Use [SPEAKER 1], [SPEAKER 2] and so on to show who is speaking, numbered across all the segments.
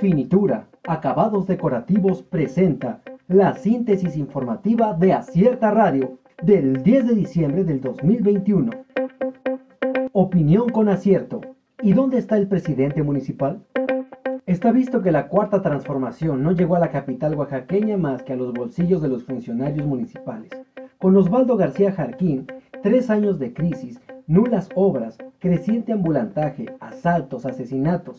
[SPEAKER 1] Finitura, acabados decorativos presenta la síntesis informativa de Acierta Radio del 10 de diciembre del 2021. Opinión con acierto. ¿Y dónde está el presidente municipal? Está visto que la cuarta transformación no llegó a la capital oaxaqueña más que a los bolsillos de los funcionarios municipales. Con Osvaldo García Jarquín, tres años de crisis, nulas obras, creciente ambulantaje, asaltos, asesinatos.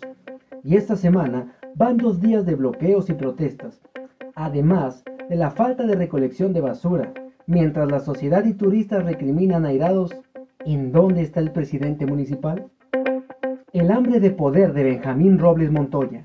[SPEAKER 1] Y esta semana van dos días de bloqueos y protestas, además de la falta de recolección de basura, mientras la sociedad y turistas recriminan airados ¿en dónde está el presidente municipal? El hambre de poder de Benjamín Robles Montoya.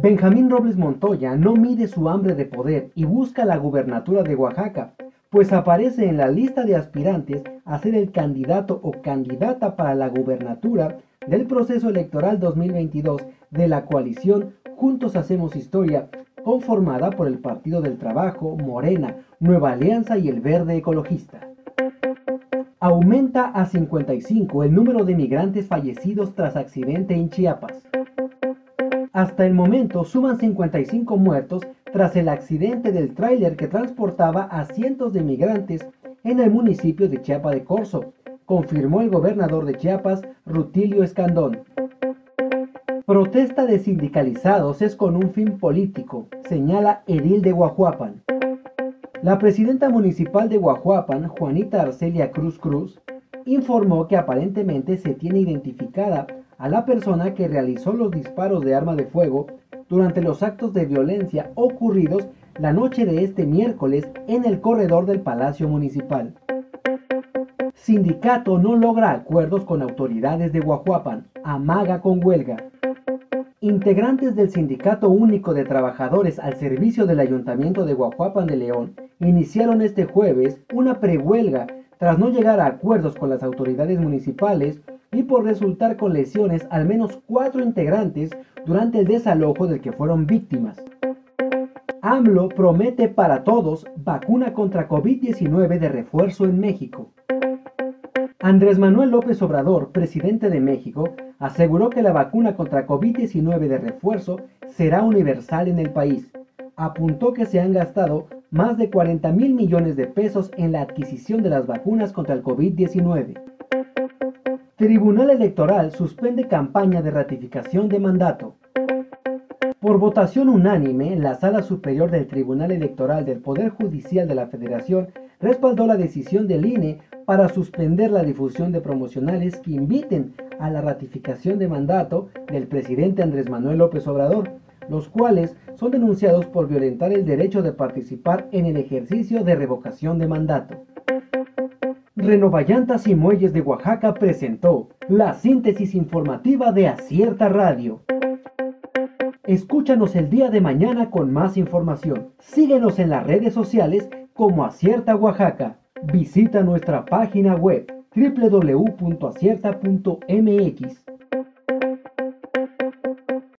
[SPEAKER 1] Benjamín Robles Montoya no mide su hambre de poder y busca la gubernatura de Oaxaca, pues aparece en la lista de aspirantes a ser el candidato o candidata para la gubernatura del proceso electoral 2022 de la coalición Juntos Hacemos Historia, conformada por el Partido del Trabajo, Morena, Nueva Alianza y el Verde Ecologista. Aumenta a 55 el número de migrantes fallecidos tras accidente en Chiapas. Hasta el momento suman 55 muertos tras el accidente del tráiler que transportaba a cientos de migrantes en el municipio de Chiapa de Corzo, confirmó el gobernador de Chiapas, Rutilio Escandón. Protesta de sindicalizados es con un fin político, señala Edil de Guajuapan. La presidenta municipal de Guajuapan, Juanita Arcelia Cruz Cruz, informó que aparentemente se tiene identificada a la persona que realizó los disparos de arma de fuego durante los actos de violencia ocurridos la noche de este miércoles en el corredor del Palacio Municipal. Sindicato no logra acuerdos con autoridades de Guajuapan, amaga con huelga. Integrantes del Sindicato Único de Trabajadores al servicio del Ayuntamiento de Guajuapan de León iniciaron este jueves una prehuelga tras no llegar a acuerdos con las autoridades municipales y por resultar con lesiones al menos cuatro integrantes durante el desalojo del que fueron víctimas. AMLO promete para todos vacuna contra COVID-19 de refuerzo en México. Andrés Manuel López Obrador, presidente de México, aseguró que la vacuna contra COVID-19 de refuerzo será universal en el país. Apuntó que se han gastado más de 40 mil millones de pesos en la adquisición de las vacunas contra el COVID-19. Tribunal Electoral suspende campaña de ratificación de mandato. Por votación unánime, la Sala Superior del Tribunal Electoral del Poder Judicial de la Federación respaldó la decisión del INE para suspender la difusión de promocionales que inviten a la ratificación de mandato del presidente Andrés Manuel López Obrador, los cuales son denunciados por violentar el derecho de participar en el ejercicio de revocación de mandato. Renovallantas y Muelles de Oaxaca presentó la síntesis informativa de Acierta Radio. Escúchanos el día de mañana con más información. Síguenos en las redes sociales como Acierta Oaxaca. Visita nuestra página web www.acierta.mx